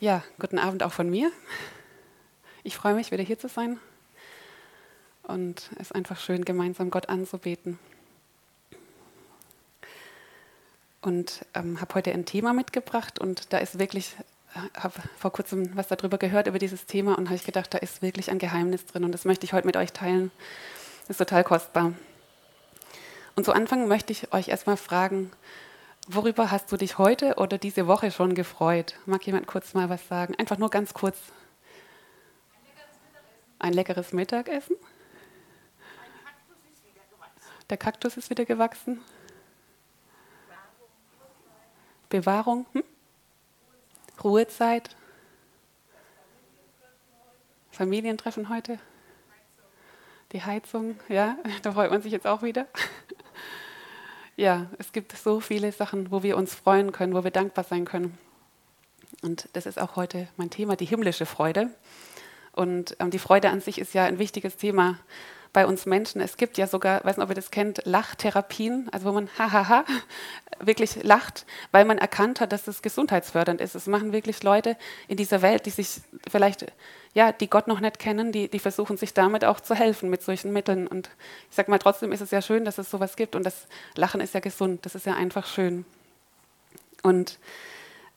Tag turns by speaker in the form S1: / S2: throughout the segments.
S1: Ja, guten Abend auch von mir. Ich freue mich, wieder hier zu sein. Und es ist einfach schön, gemeinsam Gott anzubeten. Und ähm, habe heute ein Thema mitgebracht und da ist wirklich, äh, habe vor kurzem was darüber gehört, über dieses Thema und habe ich gedacht, da ist wirklich ein Geheimnis drin und das möchte ich heute mit euch teilen. Ist total kostbar. Und zu Anfang möchte ich euch erstmal fragen, Worüber hast du dich heute oder diese Woche schon gefreut? Mag jemand kurz mal was sagen? Einfach nur ganz kurz. Ein leckeres Mittagessen? Der Kaktus ist wieder gewachsen. Bewahrung? Hm? Ruhezeit? Familientreffen heute? Die Heizung, ja, da freut man sich jetzt auch wieder. Ja, es gibt so viele Sachen, wo wir uns freuen können, wo wir dankbar sein können. Und das ist auch heute mein Thema, die himmlische Freude. Und ähm, die Freude an sich ist ja ein wichtiges Thema bei uns Menschen. Es gibt ja sogar, weiß nicht, ob ihr das kennt, Lachtherapien, also wo man hahaha wirklich lacht, weil man erkannt hat, dass es gesundheitsfördernd ist. Es machen wirklich Leute in dieser Welt, die sich vielleicht, ja, die Gott noch nicht kennen, die, die versuchen sich damit auch zu helfen mit solchen Mitteln. Und ich sage mal, trotzdem ist es ja schön, dass es sowas gibt und das Lachen ist ja gesund, das ist ja einfach schön. Und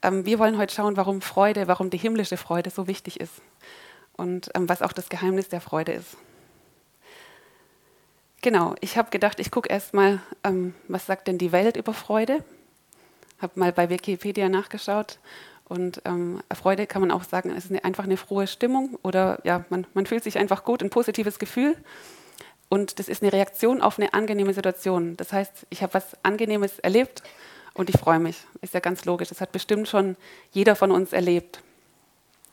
S1: ähm, wir wollen heute schauen, warum Freude, warum die himmlische Freude so wichtig ist und ähm, was auch das Geheimnis der Freude ist. Genau, ich habe gedacht, ich gucke erst mal, ähm, was sagt denn die Welt über Freude? Habe mal bei Wikipedia nachgeschaut und ähm, Freude kann man auch sagen, es ist eine, einfach eine frohe Stimmung oder ja, man, man fühlt sich einfach gut, ein positives Gefühl. Und das ist eine Reaktion auf eine angenehme Situation. Das heißt, ich habe was Angenehmes erlebt und ich freue mich. Ist ja ganz logisch. Das hat bestimmt schon jeder von uns erlebt.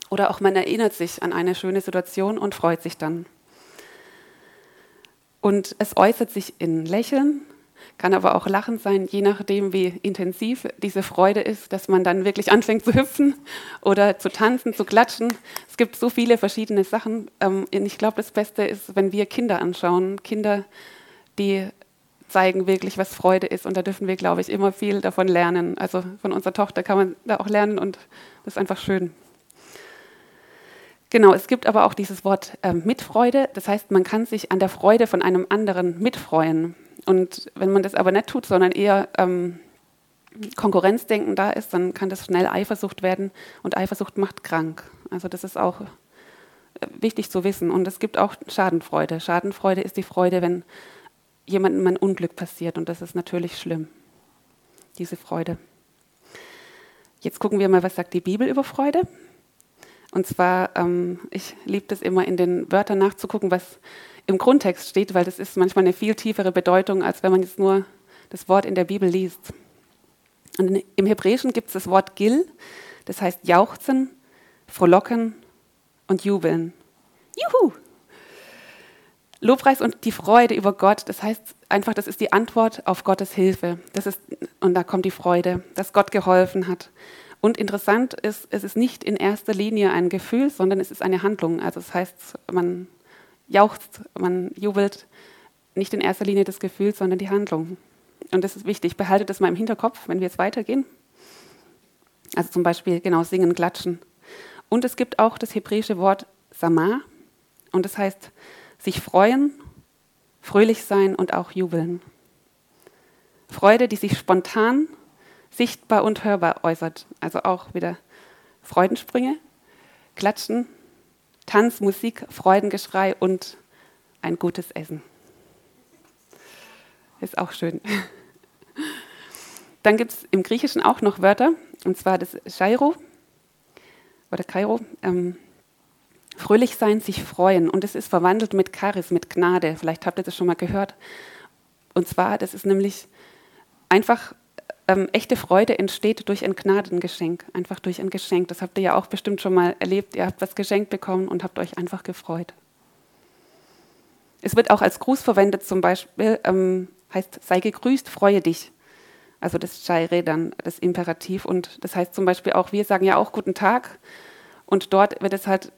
S1: Oder auch man erinnert sich an eine schöne Situation und freut sich dann. Und es äußert sich in Lächeln, kann aber auch Lachen sein, je nachdem, wie intensiv diese Freude ist, dass man dann wirklich anfängt zu hüpfen oder zu tanzen, zu klatschen. Es gibt so viele verschiedene Sachen. Ähm, ich glaube, das Beste ist, wenn wir Kinder anschauen. Kinder, die zeigen wirklich, was Freude ist. Und da dürfen wir, glaube ich, immer viel davon lernen. Also von unserer Tochter kann man da auch lernen und das ist einfach schön. Genau, es gibt aber auch dieses Wort äh, Mitfreude. Das heißt, man kann sich an der Freude von einem anderen mitfreuen. Und wenn man das aber nicht tut, sondern eher ähm, Konkurrenzdenken da ist, dann kann das schnell Eifersucht werden. Und Eifersucht macht krank. Also das ist auch äh, wichtig zu wissen. Und es gibt auch Schadenfreude. Schadenfreude ist die Freude, wenn jemandem ein Unglück passiert. Und das ist natürlich schlimm, diese Freude. Jetzt gucken wir mal, was sagt die Bibel über Freude. Und zwar, ähm, ich liebe das immer in den Wörtern nachzugucken, was im Grundtext steht, weil das ist manchmal eine viel tiefere Bedeutung, als wenn man jetzt nur das Wort in der Bibel liest. Und im Hebräischen gibt es das Wort Gil, das heißt jauchzen, frohlocken und jubeln. Juhu! Lobpreis und die Freude über Gott, das heißt einfach, das ist die Antwort auf Gottes Hilfe. Das ist, und da kommt die Freude, dass Gott geholfen hat. Und interessant ist, es ist nicht in erster Linie ein Gefühl, sondern es ist eine Handlung. Also das heißt, man jauchzt, man jubelt, nicht in erster Linie das Gefühl, sondern die Handlung. Und das ist wichtig. Behaltet das mal im Hinterkopf, wenn wir jetzt weitergehen. Also zum Beispiel, genau, singen, klatschen. Und es gibt auch das hebräische Wort Samah. Und das heißt, sich freuen, fröhlich sein und auch jubeln. Freude, die sich spontan sichtbar und hörbar äußert. Also auch wieder Freudensprünge, Klatschen, Tanz, Musik, Freudengeschrei und ein gutes Essen. Ist auch schön. Dann gibt es im Griechischen auch noch Wörter, und zwar das Chairo oder Kairo. Ähm, fröhlich sein, sich freuen. Und es ist verwandelt mit Charis, mit Gnade. Vielleicht habt ihr das schon mal gehört. Und zwar, das ist nämlich einfach ähm, echte Freude entsteht durch ein Gnadengeschenk, einfach durch ein Geschenk. Das habt ihr ja auch bestimmt schon mal erlebt. Ihr habt was geschenkt bekommen und habt euch einfach gefreut. Es wird auch als Gruß verwendet, zum Beispiel ähm, heißt, sei gegrüßt, freue dich. Also das Chaire dann, das Imperativ. Und das heißt zum Beispiel auch, wir sagen ja auch guten Tag. Und dort wird es halt,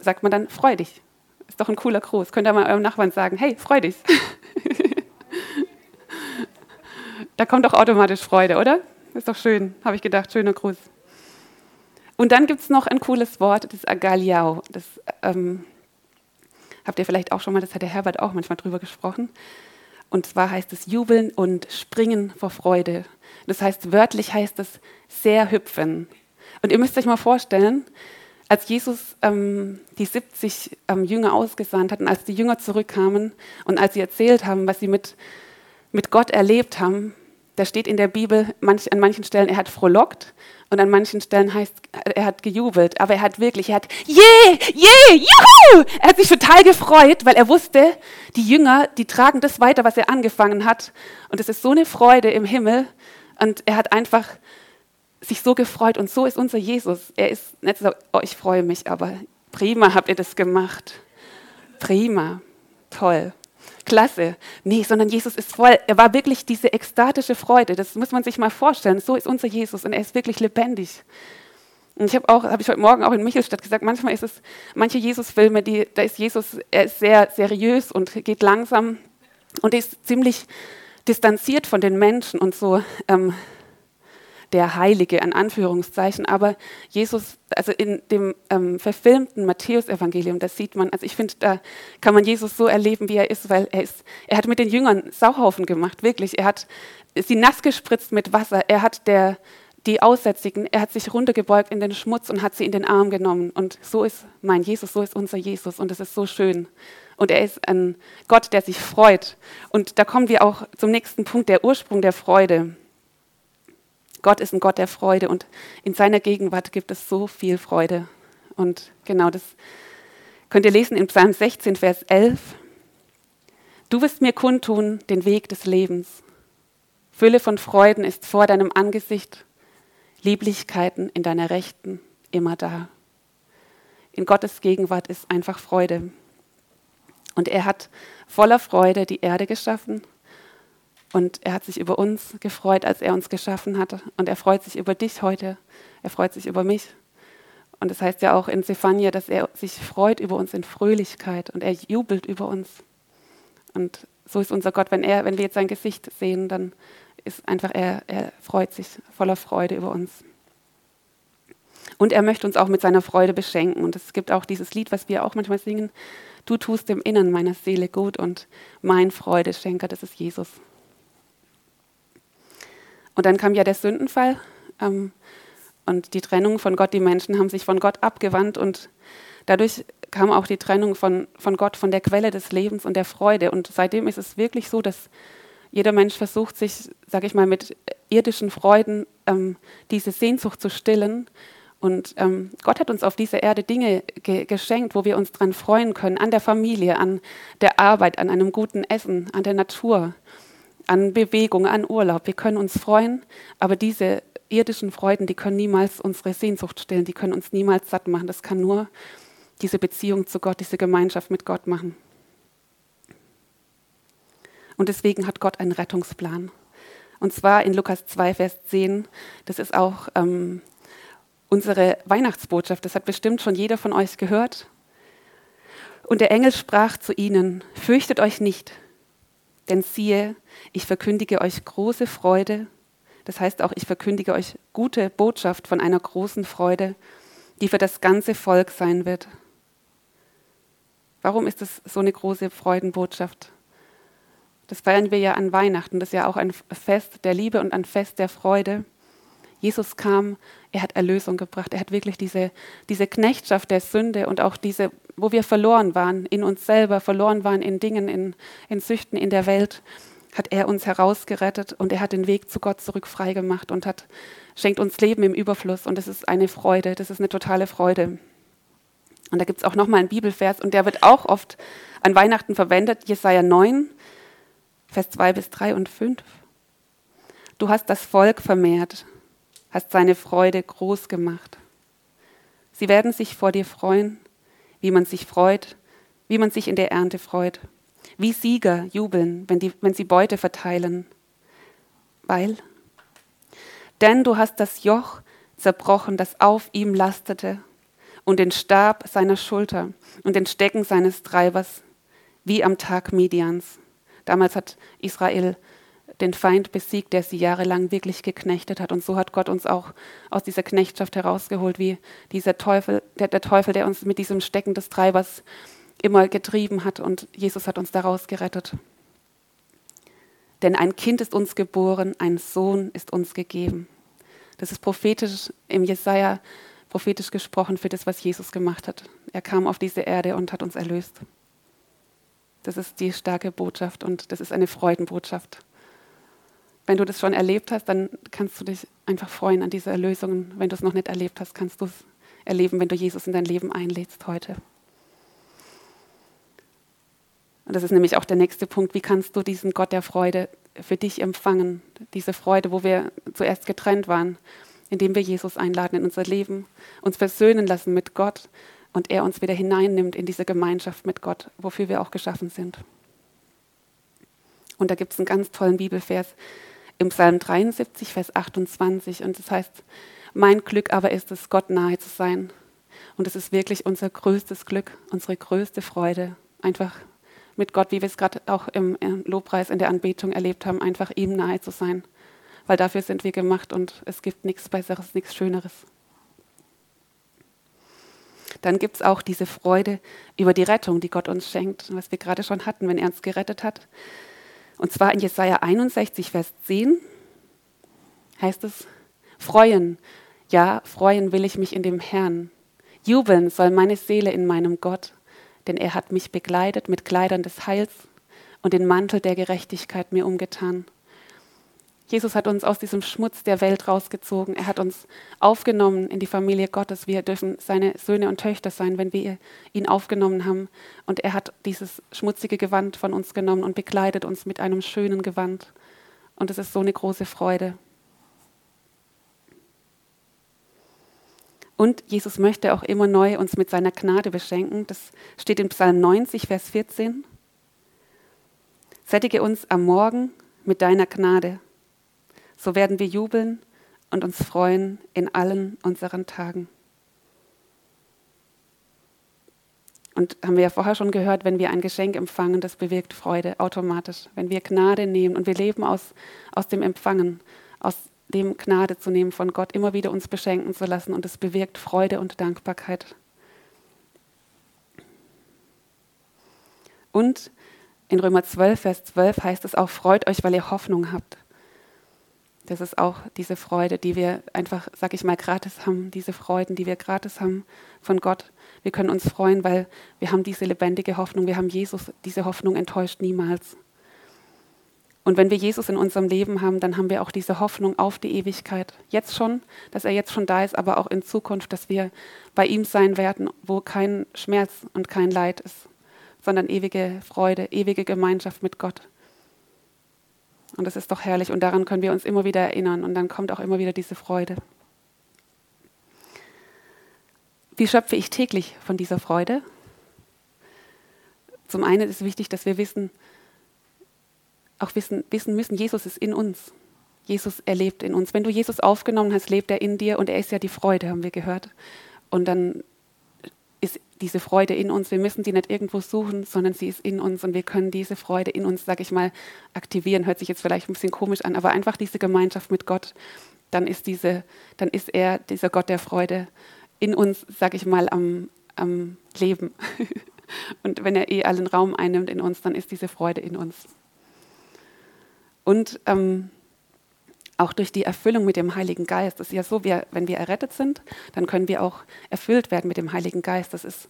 S1: sagt man dann, freu dich. Ist doch ein cooler Gruß. Könnt ihr mal eurem Nachbarn sagen, hey, freu dich. Da kommt doch automatisch Freude, oder? Ist doch schön, habe ich gedacht, schöner Gruß. Und dann gibt es noch ein cooles Wort, das Agaliao. Das ähm, habt ihr vielleicht auch schon mal, das hat der Herbert auch manchmal drüber gesprochen. Und zwar heißt es jubeln und springen vor Freude. Das heißt, wörtlich heißt es sehr hüpfen. Und ihr müsst euch mal vorstellen, als Jesus ähm, die 70 ähm, Jünger ausgesandt hat und als die Jünger zurückkamen und als sie erzählt haben, was sie mit, mit Gott erlebt haben, da steht in der Bibel manch, an manchen Stellen, er hat frohlockt und an manchen Stellen heißt, er hat gejubelt. Aber er hat wirklich, er hat, je, je, juhu! Er hat sich total gefreut, weil er wusste, die Jünger, die tragen das weiter, was er angefangen hat. Und es ist so eine Freude im Himmel. Und er hat einfach sich so gefreut. Und so ist unser Jesus. Er ist nicht so, oh, ich freue mich, aber prima habt ihr das gemacht. Prima. Toll klasse. Nee, sondern Jesus ist voll, er war wirklich diese ekstatische Freude. Das muss man sich mal vorstellen. So ist unser Jesus und er ist wirklich lebendig. Und ich habe auch, habe ich heute Morgen auch in Michelstadt gesagt, manchmal ist es, manche Jesus-Filme, da ist Jesus, er ist sehr seriös und geht langsam und ist ziemlich distanziert von den Menschen und so ähm, der Heilige, an Anführungszeichen. Aber Jesus, also in dem ähm, verfilmten Matthäusevangelium, das sieht man, also ich finde, da kann man Jesus so erleben, wie er ist, weil er ist, er hat mit den Jüngern Sauhaufen gemacht, wirklich. Er hat sie nass gespritzt mit Wasser. Er hat der, die Aussätzigen, er hat sich runtergebeugt in den Schmutz und hat sie in den Arm genommen. Und so ist mein Jesus, so ist unser Jesus. Und es ist so schön. Und er ist ein Gott, der sich freut. Und da kommen wir auch zum nächsten Punkt, der Ursprung der Freude. Gott ist ein Gott der Freude und in seiner Gegenwart gibt es so viel Freude. Und genau das könnt ihr lesen in Psalm 16, Vers 11. Du wirst mir kundtun den Weg des Lebens. Fülle von Freuden ist vor deinem Angesicht, Lieblichkeiten in deiner Rechten immer da. In Gottes Gegenwart ist einfach Freude. Und er hat voller Freude die Erde geschaffen und er hat sich über uns gefreut, als er uns geschaffen hatte. Und er freut sich über dich heute. Er freut sich über mich. Und es das heißt ja auch in Zephania, dass er sich freut über uns in Fröhlichkeit und er jubelt über uns. Und so ist unser Gott. Wenn, er, wenn wir jetzt sein Gesicht sehen, dann ist einfach, er, er freut sich voller Freude über uns. Und er möchte uns auch mit seiner Freude beschenken. Und es gibt auch dieses Lied, was wir auch manchmal singen. Du tust im Innern meiner Seele gut und mein Freudeschenker, das ist Jesus. Und dann kam ja der Sündenfall ähm, und die Trennung von Gott. Die Menschen haben sich von Gott abgewandt und dadurch kam auch die Trennung von, von Gott, von der Quelle des Lebens und der Freude. Und seitdem ist es wirklich so, dass jeder Mensch versucht, sich, sage ich mal, mit irdischen Freuden ähm, diese Sehnsucht zu stillen. Und ähm, Gott hat uns auf dieser Erde Dinge ge geschenkt, wo wir uns dran freuen können, an der Familie, an der Arbeit, an einem guten Essen, an der Natur an Bewegung, an Urlaub. Wir können uns freuen, aber diese irdischen Freuden, die können niemals unsere Sehnsucht stillen, die können uns niemals satt machen. Das kann nur diese Beziehung zu Gott, diese Gemeinschaft mit Gott machen. Und deswegen hat Gott einen Rettungsplan. Und zwar in Lukas 2, Vers 10. Das ist auch ähm, unsere Weihnachtsbotschaft. Das hat bestimmt schon jeder von euch gehört. Und der Engel sprach zu ihnen, fürchtet euch nicht, denn siehe, ich verkündige euch große Freude, das heißt auch, ich verkündige euch gute Botschaft von einer großen Freude, die für das ganze Volk sein wird. Warum ist das so eine große Freudenbotschaft? Das feiern wir ja an Weihnachten, das ist ja auch ein Fest der Liebe und ein Fest der Freude. Jesus kam, er hat Erlösung gebracht, er hat wirklich diese, diese Knechtschaft der Sünde und auch diese, wo wir verloren waren in uns selber, verloren waren in Dingen, in, in Süchten in der Welt, hat er uns herausgerettet und er hat den Weg zu Gott zurück freigemacht und hat, schenkt uns Leben im Überfluss und das ist eine Freude, das ist eine totale Freude. Und da gibt es auch nochmal einen Bibelvers und der wird auch oft an Weihnachten verwendet, Jesaja 9, Vers 2 bis 3 und 5. Du hast das Volk vermehrt, hast seine Freude groß gemacht. Sie werden sich vor dir freuen, wie man sich freut, wie man sich in der Ernte freut. Wie Sieger jubeln, wenn, die, wenn sie Beute verteilen. Weil? Denn du hast das Joch zerbrochen, das auf ihm lastete, und den Stab seiner Schulter und den Stecken seines Treibers, wie am Tag Midians. Damals hat Israel den Feind besiegt, der sie jahrelang wirklich geknechtet hat. Und so hat Gott uns auch aus dieser Knechtschaft herausgeholt, wie dieser Teufel, der, der Teufel, der uns mit diesem Stecken des Treibers immer getrieben hat. Und Jesus hat uns daraus gerettet. Denn ein Kind ist uns geboren, ein Sohn ist uns gegeben. Das ist prophetisch im Jesaja prophetisch gesprochen für das, was Jesus gemacht hat. Er kam auf diese Erde und hat uns erlöst. Das ist die starke Botschaft und das ist eine Freudenbotschaft. Wenn du das schon erlebt hast, dann kannst du dich einfach freuen an dieser Erlösung. Wenn du es noch nicht erlebt hast, kannst du es erleben, wenn du Jesus in dein Leben einlädst heute. Und das ist nämlich auch der nächste Punkt. Wie kannst du diesen Gott der Freude für dich empfangen? Diese Freude, wo wir zuerst getrennt waren, indem wir Jesus einladen in unser Leben, uns versöhnen lassen mit Gott und er uns wieder hineinnimmt in diese Gemeinschaft mit Gott, wofür wir auch geschaffen sind. Und da gibt es einen ganz tollen Bibelvers im Psalm 73, Vers 28. Und das heißt, mein Glück aber ist es, Gott nahe zu sein. Und es ist wirklich unser größtes Glück, unsere größte Freude, einfach mit Gott, wie wir es gerade auch im Lobpreis in der Anbetung erlebt haben, einfach ihm nahe zu sein. Weil dafür sind wir gemacht und es gibt nichts Besseres, nichts Schöneres. Dann gibt es auch diese Freude über die Rettung, die Gott uns schenkt, was wir gerade schon hatten, wenn er uns gerettet hat. Und zwar in Jesaja 61, Vers 10 heißt es: Freuen, ja, freuen will ich mich in dem Herrn. Jubeln soll meine Seele in meinem Gott, denn er hat mich bekleidet mit Kleidern des Heils und den Mantel der Gerechtigkeit mir umgetan. Jesus hat uns aus diesem Schmutz der Welt rausgezogen. Er hat uns aufgenommen in die Familie Gottes. Wir dürfen seine Söhne und Töchter sein, wenn wir ihn aufgenommen haben. Und er hat dieses schmutzige Gewand von uns genommen und bekleidet uns mit einem schönen Gewand. Und es ist so eine große Freude. Und Jesus möchte auch immer neu uns mit seiner Gnade beschenken. Das steht in Psalm 90, Vers 14. Sättige uns am Morgen mit deiner Gnade so werden wir jubeln und uns freuen in allen unseren Tagen. Und haben wir ja vorher schon gehört, wenn wir ein Geschenk empfangen, das bewirkt Freude automatisch. Wenn wir Gnade nehmen und wir leben aus, aus dem Empfangen, aus dem Gnade zu nehmen von Gott, immer wieder uns beschenken zu lassen und es bewirkt Freude und Dankbarkeit. Und in Römer 12, Vers 12 heißt es auch, freut euch, weil ihr Hoffnung habt. Das ist auch diese Freude, die wir einfach, sag ich mal, gratis haben, diese Freuden, die wir gratis haben von Gott. Wir können uns freuen, weil wir haben diese lebendige Hoffnung, wir haben Jesus, diese Hoffnung enttäuscht niemals. Und wenn wir Jesus in unserem Leben haben, dann haben wir auch diese Hoffnung auf die Ewigkeit. Jetzt schon, dass er jetzt schon da ist, aber auch in Zukunft, dass wir bei ihm sein werden, wo kein Schmerz und kein Leid ist, sondern ewige Freude, ewige Gemeinschaft mit Gott. Und das ist doch herrlich und daran können wir uns immer wieder erinnern und dann kommt auch immer wieder diese Freude. Wie schöpfe ich täglich von dieser Freude? Zum einen ist es wichtig, dass wir wissen, auch wissen, wissen müssen, Jesus ist in uns. Jesus erlebt in uns. Wenn du Jesus aufgenommen hast, lebt er in dir und er ist ja die Freude, haben wir gehört. Und dann ist diese Freude in uns. Wir müssen die nicht irgendwo suchen, sondern sie ist in uns und wir können diese Freude in uns, sag ich mal, aktivieren. Hört sich jetzt vielleicht ein bisschen komisch an, aber einfach diese Gemeinschaft mit Gott, dann ist diese, dann ist er dieser Gott der Freude in uns, sag ich mal, am, am Leben. und wenn er eh allen Raum einnimmt in uns, dann ist diese Freude in uns. Und ähm, auch durch die Erfüllung mit dem Heiligen Geist. Das ist ja so, wir, wenn wir errettet sind, dann können wir auch erfüllt werden mit dem Heiligen Geist. Das ist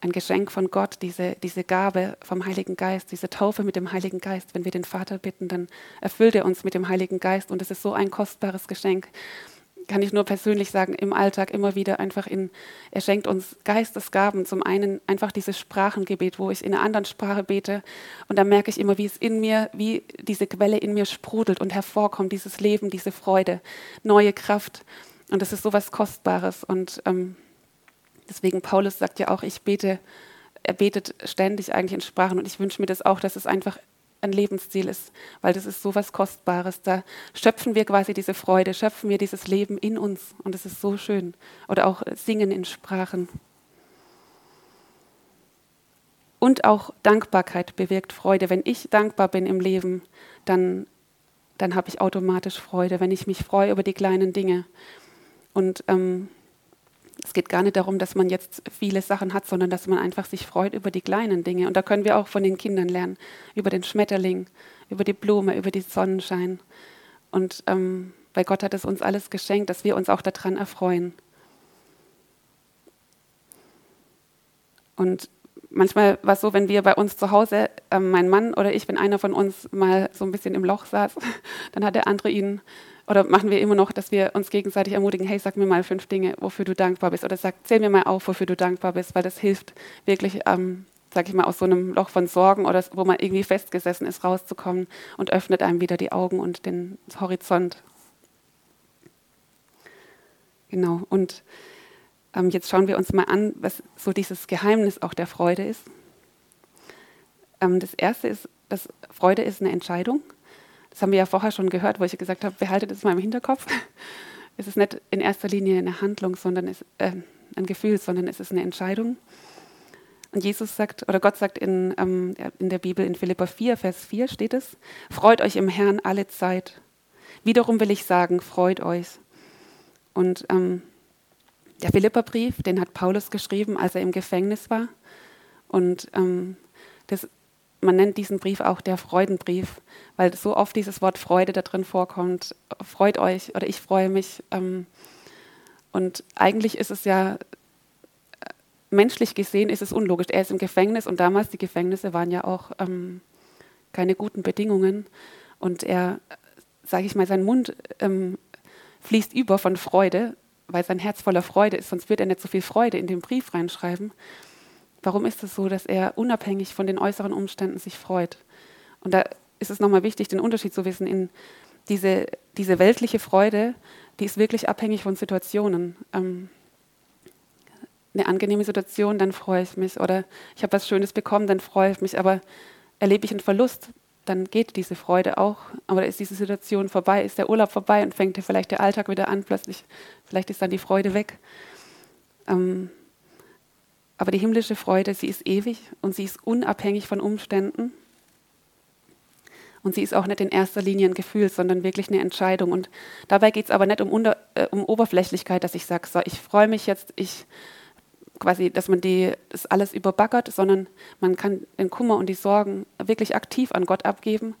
S1: ein Geschenk von Gott, diese, diese Gabe vom Heiligen Geist, diese Taufe mit dem Heiligen Geist. Wenn wir den Vater bitten, dann erfüllt er uns mit dem Heiligen Geist und es ist so ein kostbares Geschenk kann ich nur persönlich sagen, im Alltag immer wieder einfach in, er schenkt uns Geistesgaben. Zum einen einfach dieses Sprachengebet, wo ich in einer anderen Sprache bete und da merke ich immer, wie es in mir, wie diese Quelle in mir sprudelt und hervorkommt, dieses Leben, diese Freude, neue Kraft. Und das ist so was Kostbares. Und ähm, deswegen, Paulus sagt ja auch, ich bete, er betet ständig eigentlich in Sprachen und ich wünsche mir das auch, dass es einfach ein Lebensziel ist, weil das ist so was Kostbares. Da schöpfen wir quasi diese Freude, schöpfen wir dieses Leben in uns und es ist so schön. Oder auch Singen in Sprachen. Und auch Dankbarkeit bewirkt Freude. Wenn ich dankbar bin im Leben, dann dann habe ich automatisch Freude, wenn ich mich freue über die kleinen Dinge. Und ähm, es geht gar nicht darum, dass man jetzt viele Sachen hat, sondern dass man einfach sich freut über die kleinen Dinge. Und da können wir auch von den Kindern lernen, über den Schmetterling, über die Blume, über den Sonnenschein. Und ähm, weil Gott hat es uns alles geschenkt, dass wir uns auch daran erfreuen. Und manchmal war es so, wenn wir bei uns zu Hause, äh, mein Mann oder ich, wenn einer von uns mal so ein bisschen im Loch saß, dann hat der andere ihn, oder machen wir immer noch, dass wir uns gegenseitig ermutigen, hey, sag mir mal fünf Dinge, wofür du dankbar bist. Oder sag, zähl mir mal auf, wofür du dankbar bist, weil das hilft wirklich, ähm, sag ich mal, aus so einem Loch von Sorgen oder wo man irgendwie festgesessen ist, rauszukommen und öffnet einem wieder die Augen und den Horizont. Genau. Und ähm, jetzt schauen wir uns mal an, was so dieses Geheimnis auch der Freude ist. Ähm, das erste ist, dass Freude ist eine Entscheidung. Das haben wir ja vorher schon gehört, wo ich gesagt habe, behaltet es mal im Hinterkopf. Es ist nicht in erster Linie eine Handlung, sondern es, äh, ein Gefühl, sondern es ist eine Entscheidung. Und Jesus sagt, oder Gott sagt in, ähm, in der Bibel in Philippa 4, Vers 4 steht es, freut euch im Herrn alle Zeit. Wiederum will ich sagen, freut euch. Und ähm, der Philipperbrief, den hat Paulus geschrieben, als er im Gefängnis war. Und ähm, das, man nennt diesen Brief auch der Freudenbrief, weil so oft dieses Wort Freude da drin vorkommt. Freut euch oder ich freue mich. Ähm, und eigentlich ist es ja, äh, menschlich gesehen ist es unlogisch. Er ist im Gefängnis und damals, die Gefängnisse waren ja auch ähm, keine guten Bedingungen. Und er, sage ich mal, sein Mund ähm, fließt über von Freude weil sein Herz voller Freude ist, sonst wird er nicht so viel Freude in den Brief reinschreiben. Warum ist es so, dass er unabhängig von den äußeren Umständen sich freut? Und da ist es nochmal wichtig, den Unterschied zu wissen in diese, diese weltliche Freude, die ist wirklich abhängig von Situationen. Ähm, eine angenehme Situation, dann freue ich mich. Oder ich habe was Schönes bekommen, dann freue ich mich. Aber erlebe ich einen Verlust, dann geht diese Freude auch. Aber ist diese Situation vorbei, ist der Urlaub vorbei und fängt vielleicht der Alltag wieder an, plötzlich, vielleicht ist dann die Freude weg. Ähm, aber die himmlische Freude, sie ist ewig und sie ist unabhängig von Umständen. Und sie ist auch nicht in erster Linie ein Gefühl, sondern wirklich eine Entscheidung. Und dabei geht es aber nicht um, Unter, äh, um Oberflächlichkeit, dass ich sage, so, ich freue mich jetzt, ich quasi, dass man die, das alles überbaggert, sondern man kann den Kummer und die Sorgen wirklich aktiv an Gott abgeben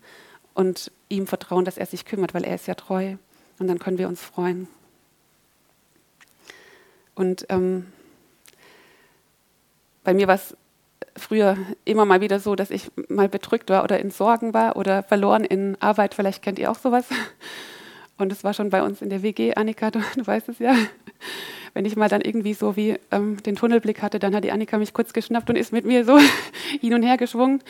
S1: und ihm vertrauen, dass er sich kümmert, weil er ist ja treu. Und dann können wir uns freuen. Und ähm, bei mir war es früher immer mal wieder so, dass ich mal bedrückt war oder in Sorgen war oder verloren in Arbeit. Vielleicht kennt ihr auch sowas. Und es war schon bei uns in der WG, Annika, du, du weißt es ja wenn ich mal dann irgendwie so wie ähm, den Tunnelblick hatte, dann hat die Annika mich kurz geschnappt und ist mit mir so hin und her geschwungen.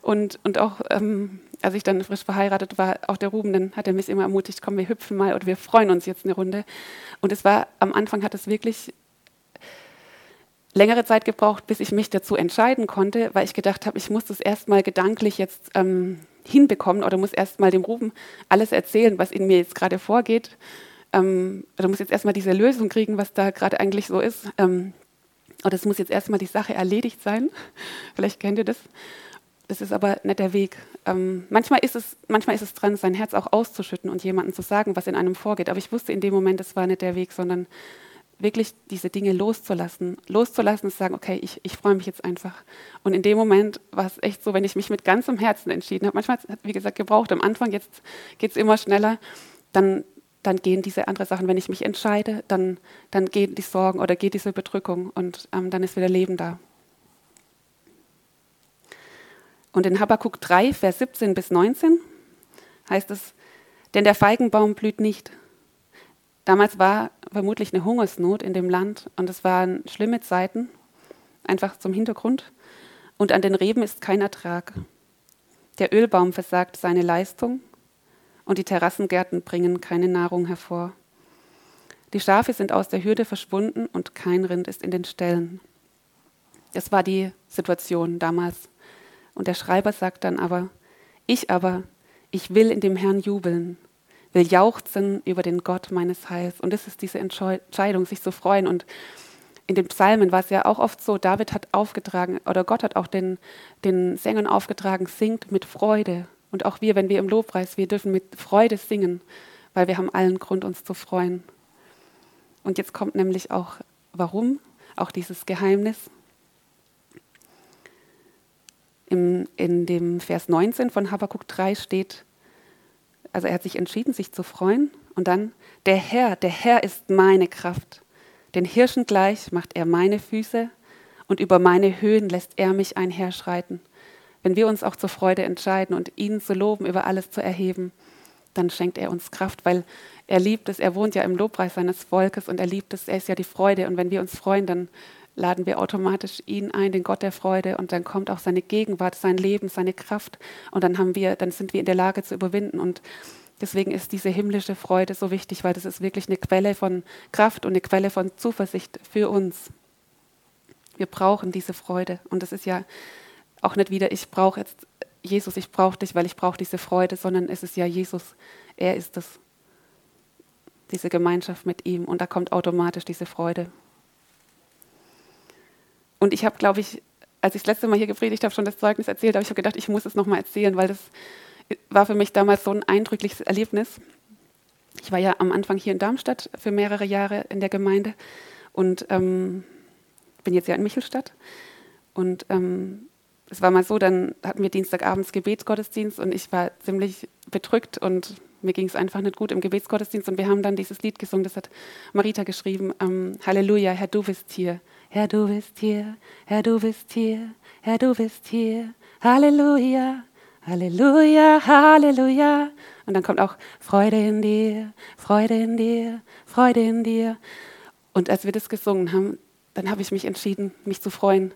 S1: Und, und auch, ähm, als ich dann frisch verheiratet war, auch der Ruben, dann hat er mich immer ermutigt, komm, wir hüpfen mal oder wir freuen uns jetzt eine Runde. Und es war, am Anfang hat es wirklich längere Zeit gebraucht, bis ich mich dazu entscheiden konnte, weil ich gedacht habe, ich muss das erstmal gedanklich jetzt ähm, hinbekommen oder muss erstmal dem Ruben alles erzählen, was in mir jetzt gerade vorgeht ähm, du musst jetzt erstmal diese Lösung kriegen, was da gerade eigentlich so ist. Ähm, oder es muss jetzt erstmal die Sache erledigt sein. Vielleicht kennt ihr das. Das ist aber nicht der Weg. Ähm, manchmal, ist es, manchmal ist es dran, sein Herz auch auszuschütten und jemandem zu sagen, was in einem vorgeht. Aber ich wusste in dem Moment, das war nicht der Weg, sondern wirklich diese Dinge loszulassen. Loszulassen und zu sagen, okay, ich, ich freue mich jetzt einfach. Und in dem Moment war es echt so, wenn ich mich mit ganzem Herzen entschieden habe, manchmal hat es, wie gesagt, gebraucht. Am Anfang, jetzt geht es immer schneller, dann dann gehen diese anderen Sachen, wenn ich mich entscheide, dann, dann gehen die Sorgen oder geht diese Bedrückung und ähm, dann ist wieder Leben da. Und in Habakkuk 3, Vers 17 bis 19 heißt es, denn der Feigenbaum blüht nicht. Damals war vermutlich eine Hungersnot in dem Land und es waren schlimme Zeiten, einfach zum Hintergrund. Und an den Reben ist kein Ertrag. Der Ölbaum versagt seine Leistung und die Terrassengärten bringen keine Nahrung hervor. Die Schafe sind aus der Hürde verschwunden und kein Rind ist in den Ställen. Das war die Situation damals. Und der Schreiber sagt dann aber, ich aber, ich will in dem Herrn jubeln, will jauchzen über den Gott meines Heils. Und das ist diese Entscheidung, sich zu freuen. Und in den Psalmen war es ja auch oft so, David hat aufgetragen, oder Gott hat auch den, den Sängern aufgetragen, singt mit Freude Und auch wir, wenn wir im Lobpreis, wir dürfen mit Freude singen, weil wir haben allen Grund, uns zu freuen. Und jetzt kommt nämlich auch, warum, auch dieses Geheimnis. Im, in dem Vers 19 von Habakkuk 3 steht, also er hat sich entschieden, sich zu freuen. Und dann, der Herr, der Herr ist meine Kraft. Den Hirschen gleich macht er meine Füße und über meine Höhen lässt er mich einherschreiten. Wenn wir uns auch zur Freude entscheiden und ihn zu loben, über alles zu erheben, dann schenkt er uns Kraft, weil er liebt es, er wohnt ja im Lobpreis seines Volkes und er liebt es, er ist ja die Freude. Und wenn wir uns freuen, dann laden wir automatisch ihn ein, den Gott der Freude, und dann kommt auch seine Gegenwart, sein Leben, seine Kraft, und dann haben wir, dann sind wir in der Lage zu überwinden. Und deswegen ist diese himmlische Freude so wichtig, weil das ist wirklich eine Quelle von Kraft und eine Quelle von Zuversicht für uns. Wir brauchen diese Freude. Und das ist ja auch nicht wieder, ich brauche jetzt Jesus, ich brauche dich, weil ich brauche diese Freude, sondern es ist ja Jesus, er ist es. Diese Gemeinschaft mit ihm. Und da kommt automatisch diese Freude. Und ich habe, glaube ich, als ich das letzte Mal hier gepredigt habe, schon das Zeugnis erzählt, aber ich habe gedacht, ich muss es nochmal erzählen, weil das war für mich damals so ein eindrückliches Erlebnis. Ich war ja am Anfang hier in Darmstadt für mehrere Jahre in der Gemeinde und ähm, bin jetzt ja in Michelstadt. Und ähm, es war mal so, dann hatten wir Dienstagabends Gebetsgottesdienst und ich war ziemlich bedrückt und mir ging es einfach nicht gut im Gebetsgottesdienst und wir haben dann dieses Lied gesungen, das hat Marita geschrieben, ähm, Halleluja, Herr, du bist hier. Herr, du bist hier, Herr, du bist hier, Herr, du bist hier. Halleluja, Halleluja, Halleluja. Und dann kommt auch Freude in dir, Freude in dir, Freude in dir. Und als wir das gesungen haben, dann habe ich mich entschieden, mich zu freuen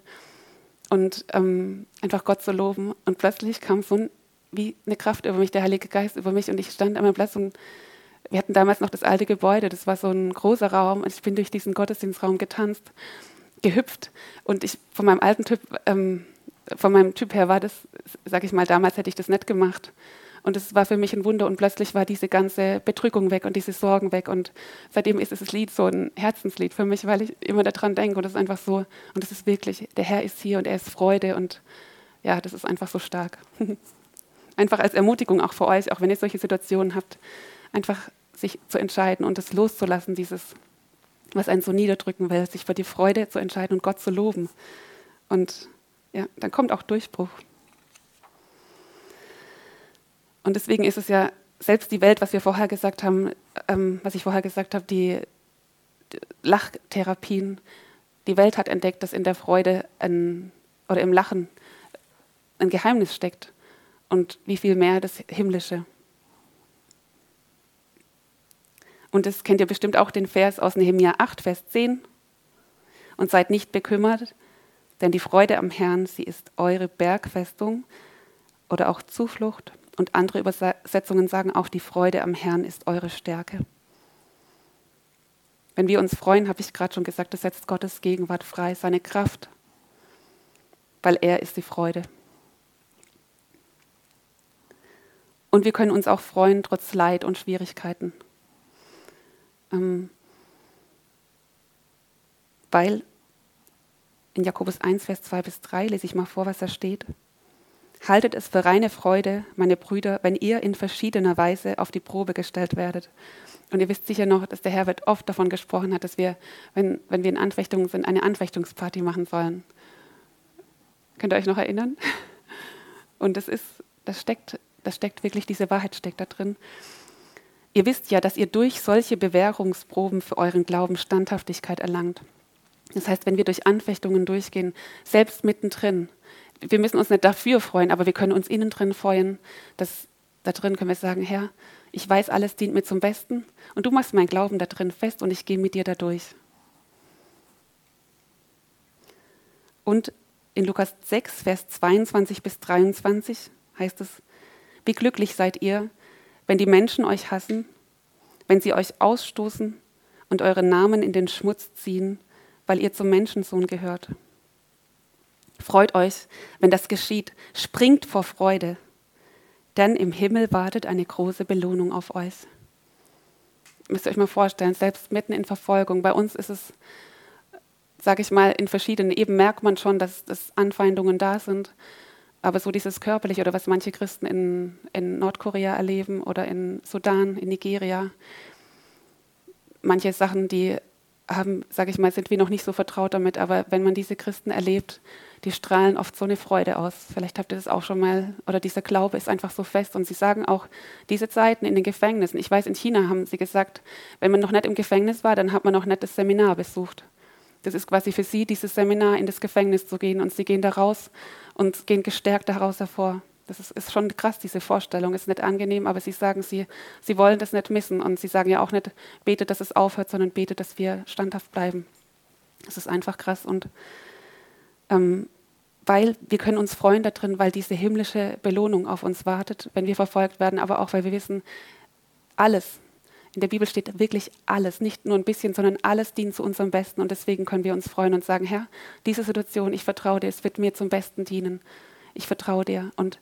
S1: und ähm, einfach Gott zu loben. Und plötzlich kam so ein, wie eine Kraft über mich, der Heilige Geist über mich. Und ich stand an meinem Platz und wir hatten damals noch das alte Gebäude, das war so ein großer Raum. Und ich bin durch diesen Gottesdienstraum getanzt, gehüpft. Und ich von meinem alten Typ, ähm, von meinem Typ her war das, sag ich mal, damals hätte ich das nicht gemacht. Und es war für mich ein Wunder und plötzlich war diese ganze Bedrückung weg und diese Sorgen weg. Und seitdem ist das Lied so ein Herzenslied für mich, weil ich immer daran denke und es ist einfach so, und es ist wirklich, der Herr ist hier und er ist Freude und ja, das ist einfach so stark. einfach als Ermutigung auch für euch, auch wenn ihr solche Situationen habt, einfach sich zu entscheiden und es loszulassen, dieses, was einen so niederdrücken will, sich für die Freude zu entscheiden und Gott zu loben. Und ja, dann kommt auch Durchbruch. Und deswegen ist es ja selbst die Welt, was wir vorher gesagt haben, ähm, was ich vorher gesagt habe, die, die, Lachtherapien, die Welt hat entdeckt, dass in der Freude ein, oder im Lachen ein Geheimnis steckt und wie viel mehr das Himmlische. Und das kennt ihr bestimmt auch den Vers aus Nehemiah 8, Vers 10. Und seid nicht bekümmert, denn die Freude am Herrn, sie ist eure Bergfestung oder auch Zuflucht. Und andere Übersetzungen sagen auch, die Freude am Herrn ist eure Stärke. Wenn wir uns freuen, habe ich gerade schon gesagt, das setzt Gottes Gegenwart frei, seine Kraft, weil er ist die Freude. Und wir können uns auch freuen trotz Leid und Schwierigkeiten. Ähm, weil in Jakobus 1, Vers 2 bis 3 lese ich mal vor, was da steht. Haltet es für reine Freude, meine Brüder, wenn ihr in verschiedener Weise auf die Probe gestellt werdet. Und ihr wisst sicher noch, dass der Herr wird oft davon gesprochen hat, dass wir, wenn, wenn wir in Anfechtungen sind, eine Anfechtungsparty machen sollen. Könnt ihr euch noch erinnern? Und das ist, das steckt, das steckt wirklich, diese Wahrheit steckt da drin. Ihr wisst ja, dass ihr durch solche Bewährungsproben für euren Glauben Standhaftigkeit erlangt. Das heißt, wenn wir durch Anfechtungen durchgehen, selbst mittendrin, wir müssen uns nicht dafür freuen, aber wir können uns innen drin freuen, dass da drin können wir sagen, Herr, ich weiß, alles dient mir zum Besten und du machst meinen Glauben da drin fest und ich gehe mit dir da durch. Und in Lukas 6, Vers 22 bis 23 heißt es, wie glücklich seid ihr, wenn die Menschen euch hassen, wenn sie euch ausstoßen und euren Namen in den Schmutz ziehen, weil ihr zum Menschensohn gehört. Freut euch, wenn das geschieht. Springt vor Freude, denn im Himmel wartet eine große Belohnung auf euch. Müsst ihr euch mal vorstellen, selbst mitten in Verfolgung. Bei uns ist es, sage ich mal, in verschiedenen Ebenen merkt man schon, dass, dass Anfeindungen da sind. Aber so dieses körperliche oder was manche Christen in, in Nordkorea erleben oder in Sudan, in Nigeria, manche Sachen, die haben, sage ich mal, sind wir noch nicht so vertraut damit, aber wenn man diese Christen erlebt, die strahlen oft so eine Freude aus. Vielleicht habt ihr das auch schon mal, oder dieser Glaube ist einfach so fest. Und sie sagen auch, diese Zeiten in den Gefängnissen, ich weiß, in China haben sie gesagt, wenn man noch nicht im Gefängnis war, dann hat man noch nicht das Seminar besucht. Das ist quasi für sie, dieses Seminar in das Gefängnis zu gehen. Und sie gehen da raus und gehen gestärkt daraus hervor. Das ist, ist, schon krass, diese Vorstellung. Ist nicht angenehm, aber sie sagen, sie, sie wollen das nicht missen. Und sie sagen ja auch nicht, bete, dass es aufhört, sondern bete, dass wir standhaft bleiben. Das ist einfach krass. Und ähm, weil wir können uns freuen darin, weil diese himmlische Belohnung auf uns wartet, wenn wir verfolgt werden, aber auch weil wir wissen, alles, in der Bibel steht wirklich alles, nicht nur ein bisschen, sondern alles dient zu unserem Besten. Und deswegen können wir uns freuen und sagen, Herr, diese Situation, ich vertraue dir, es wird mir zum Besten dienen ich vertraue dir und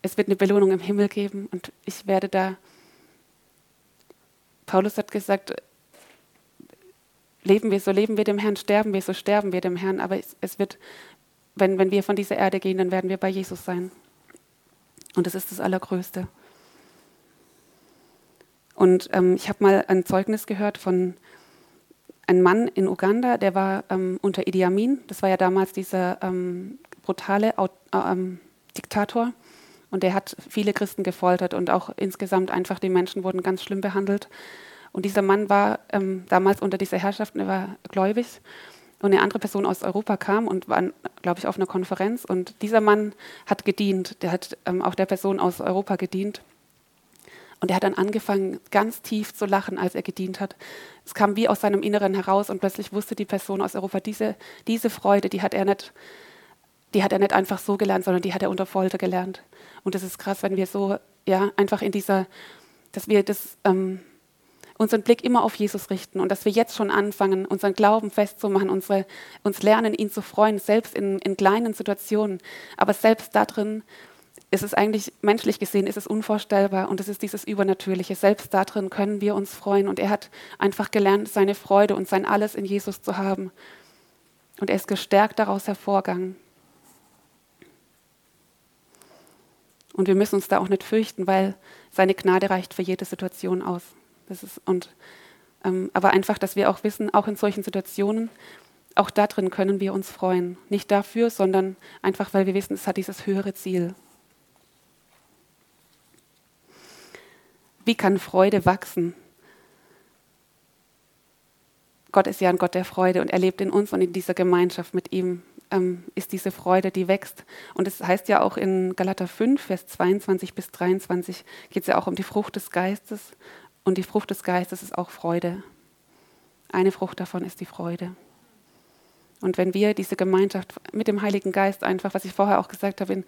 S1: es wird eine Belohnung im Himmel geben und ich werde da. Paulus hat gesagt, leben wir, so leben wir dem Herrn, sterben wir, so sterben wir dem Herrn, aber es, es wird, wenn, wenn wir von dieser Erde gehen, dann werden wir bei Jesus sein. Und das ist das Allergrößte. Und ähm, ich habe mal ein Zeugnis gehört von einem Mann in Uganda, der war ähm, unter Idi Amin. Das war ja damals dieser ähm, brutale ähm, Diktator und der hat viele Christen gefoltert und auch insgesamt einfach die Menschen wurden ganz schlimm behandelt. Und dieser Mann war ähm, damals unter dieser Herrschaft, er war gläubig und eine andere Person aus Europa kam und war, glaube ich, auf einer Konferenz und dieser Mann hat gedient, der hat ähm, auch der Person aus Europa gedient. Und er hat dann angefangen, ganz tief zu lachen, als er gedient hat. Es kam wie aus seinem Inneren heraus und plötzlich wusste die Person aus Europa, diese, diese Freude, die hat er nicht die hat er nicht einfach so gelernt, sondern die hat er unter Folter gelernt. Und das ist krass, wenn wir so, ja, einfach in dieser, dass wir das, ähm, unseren Blick immer auf Jesus richten und dass wir jetzt schon anfangen, unseren Glauben festzumachen, unsere, uns lernen, ihn zu freuen, selbst in, in kleinen Situationen. Aber selbst da drin ist es eigentlich, menschlich gesehen, ist es unvorstellbar und es ist dieses Übernatürliche. Selbst da drin können wir uns freuen und er hat einfach gelernt, seine Freude und sein Alles in Jesus zu haben. Und er ist gestärkt daraus hervorgegangen. Und wir müssen uns da auch nicht fürchten, weil seine Gnade reicht für jede Situation aus. Das ist, und, ähm, aber einfach, dass wir auch wissen, auch in solchen Situationen, auch darin können wir uns freuen. Nicht dafür, sondern einfach, weil wir wissen, es hat dieses höhere Ziel. Wie kann Freude wachsen? Gott ist ja ein Gott der Freude und er lebt in uns und in dieser Gemeinschaft mit ihm ähm, ist diese Freude, die wächst. Und es das heißt ja auch in Galater 5, Vers 22 bis 23, geht es ja auch um die Frucht des Geistes. Und die Frucht des Geistes ist auch Freude. Eine Frucht davon ist die Freude. Und wenn wir diese Gemeinschaft mit dem Heiligen Geist einfach, was ich vorher auch gesagt habe, in,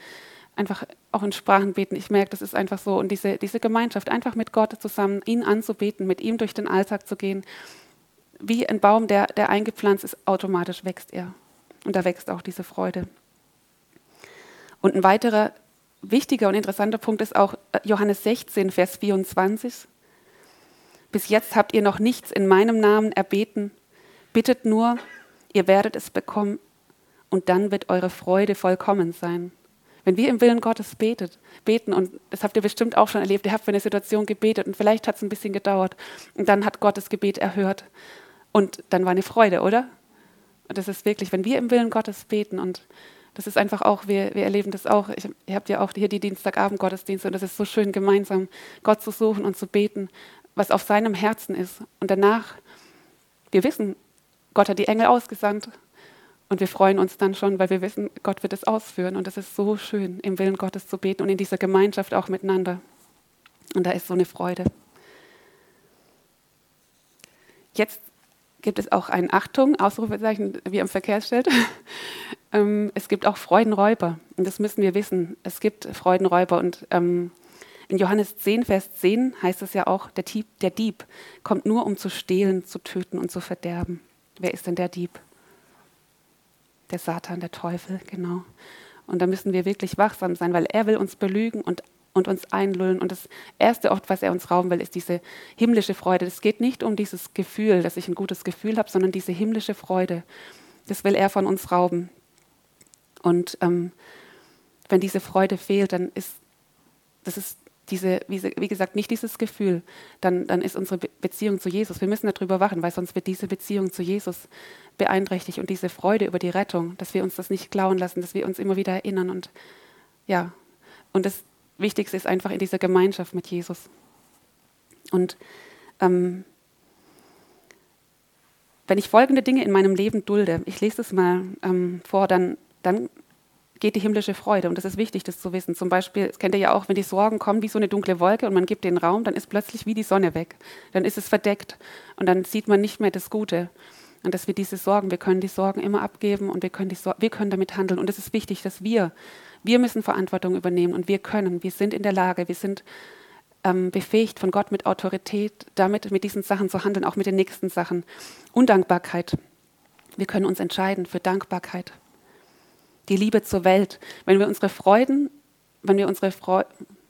S1: einfach auch in Sprachen beten, ich merke, das ist einfach so. Und diese, diese Gemeinschaft, einfach mit Gott zusammen, ihn anzubeten, mit ihm durch den Alltag zu gehen, wie ein Baum, der, der eingepflanzt ist, automatisch wächst er. Und da wächst auch diese Freude. Und ein weiterer wichtiger und interessanter Punkt ist auch äh, Johannes 16, Vers 24. Bis jetzt habt ihr noch nichts in meinem Namen erbeten. Bittet nur, ihr werdet es bekommen und dann wird eure Freude vollkommen sein. Wenn wir im Willen Gottes betet, beten, und das habt ihr bestimmt auch schon erlebt, ihr habt für eine Situation gebetet und vielleicht hat es ein bisschen gedauert und dann hat Gott das Gebet erhört und dann war eine Freude, oder? Und das ist wirklich, wenn wir im Willen Gottes beten und das ist einfach auch, wir, wir erleben das auch. Ich, ihr habt ja auch hier die Dienstagabend-Gottesdienste und das ist so schön, gemeinsam Gott zu suchen und zu beten, was auf seinem Herzen ist. Und danach, wir wissen, Gott hat die Engel ausgesandt und wir freuen uns dann schon, weil wir wissen, Gott wird es ausführen. Und es ist so schön, im Willen Gottes zu beten und in dieser Gemeinschaft auch miteinander. Und da ist so eine Freude. Jetzt gibt es auch ein Achtung, Ausrufezeichen wie am Verkehrsschild. ähm, es gibt auch Freudenräuber und das müssen wir wissen. Es gibt Freudenräuber und ähm, in Johannes 10, Vers 10 heißt es ja auch, der Dieb, der Dieb kommt nur, um zu stehlen, zu töten und zu verderben. Wer ist denn der Dieb? Der Satan, der Teufel, genau. Und da müssen wir wirklich wachsam sein, weil er will uns belügen und und uns einlullen. Und das erste oft, was er uns rauben will, ist diese himmlische Freude. Es geht nicht um dieses Gefühl, dass ich ein gutes Gefühl habe, sondern diese himmlische Freude. Das will er von uns rauben. Und ähm, wenn diese Freude fehlt, dann ist das ist diese, wie gesagt, nicht dieses Gefühl, dann, dann ist unsere Beziehung zu Jesus. Wir müssen darüber wachen, weil sonst wird diese Beziehung zu Jesus beeinträchtigt und diese Freude über die Rettung, dass wir uns das nicht klauen lassen, dass wir uns immer wieder erinnern und ja, und das Wichtigste ist einfach in dieser Gemeinschaft mit Jesus. Und ähm, wenn ich folgende Dinge in meinem Leben dulde, ich lese es mal ähm, vor, dann, dann geht die himmlische Freude. Und das ist wichtig, das zu wissen. Zum Beispiel, das kennt ihr ja auch, wenn die Sorgen kommen wie so eine dunkle Wolke und man gibt den Raum, dann ist plötzlich wie die Sonne weg. Dann ist es verdeckt und dann sieht man nicht mehr das Gute. Und dass wir diese Sorgen, wir können die Sorgen immer abgeben und wir können, die wir können damit handeln. Und es ist wichtig, dass wir, wir müssen Verantwortung übernehmen und wir können, wir sind in der Lage, wir sind ähm, befähigt von Gott mit Autorität, damit mit diesen Sachen zu handeln, auch mit den nächsten Sachen. Undankbarkeit. Wir können uns entscheiden für Dankbarkeit die Liebe zur Welt. Wenn wir unsere Freuden, wenn wir unsere, Freu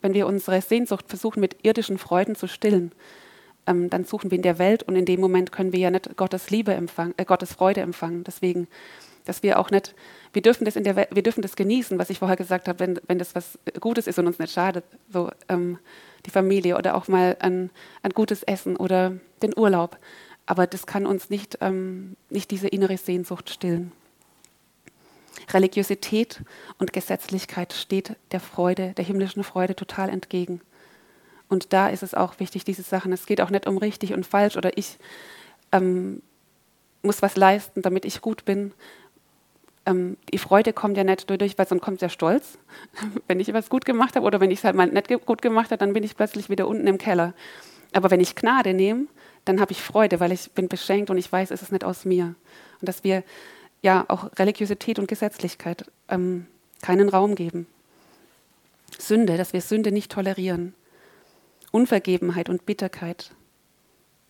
S1: wenn wir unsere Sehnsucht versuchen, mit irdischen Freuden zu stillen, ähm, dann suchen wir in der Welt und in dem Moment können wir ja nicht Gottes Liebe empfangen, äh, Gottes Freude empfangen. Deswegen, dass wir auch nicht, wir dürfen das in der wir dürfen das genießen, was ich vorher gesagt habe, wenn, wenn das was Gutes ist und uns nicht schadet, so ähm, die Familie oder auch mal ein, ein gutes Essen oder den Urlaub. Aber das kann uns nicht, ähm, nicht diese innere Sehnsucht stillen. Religiosität und Gesetzlichkeit steht der Freude, der himmlischen Freude total entgegen. Und da ist es auch wichtig, diese Sachen, es geht auch nicht um richtig und falsch oder ich ähm, muss was leisten, damit ich gut bin. Ähm, die Freude kommt ja nicht dadurch, weil sonst kommt der Stolz. wenn ich was gut gemacht habe oder wenn ich es halt mal nicht gut gemacht habe, dann bin ich plötzlich wieder unten im Keller. Aber wenn ich Gnade nehme, dann habe ich Freude, weil ich bin beschenkt und ich weiß, es ist nicht aus mir. Und dass wir ja auch Religiosität und Gesetzlichkeit ähm, keinen Raum geben. Sünde, dass wir Sünde nicht tolerieren. Unvergebenheit und Bitterkeit.